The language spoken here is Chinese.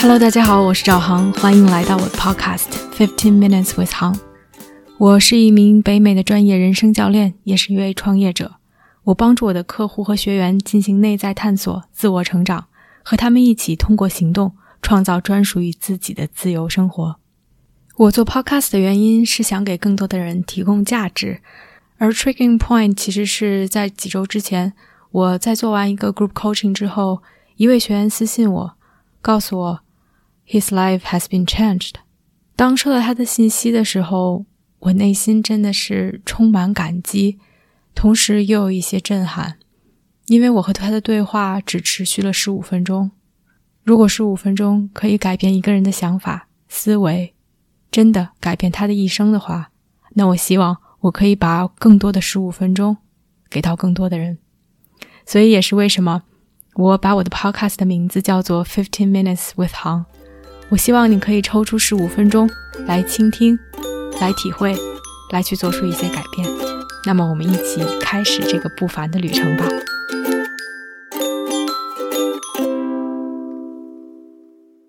Hello，大家好，我是赵航，欢迎来到我的 Podcast Fifteen Minutes with 航。我是一名北美的专业人生教练，也是一位创业者。我帮助我的客户和学员进行内在探索、自我成长，和他们一起通过行动创造专属于自己的自由生活。我做 Podcast 的原因是想给更多的人提供价值，而 Tricking Point 其实是在几周之前，我在做完一个 Group Coaching 之后，一位学员私信我，告诉我 His life has been changed。当收到他的信息的时候，我内心真的是充满感激，同时又有一些震撼，因为我和他的对话只持续了十五分钟。如果十五分钟可以改变一个人的想法、思维，真的改变他的一生的话，那我希望我可以把更多的十五分钟给到更多的人。所以也是为什么我把我的 podcast 的名字叫做 Fifteen Minutes with 航。我希望你可以抽出十五分钟来倾听。来体会，来去做出一些改变。那么，我们一起开始这个不凡的旅程吧。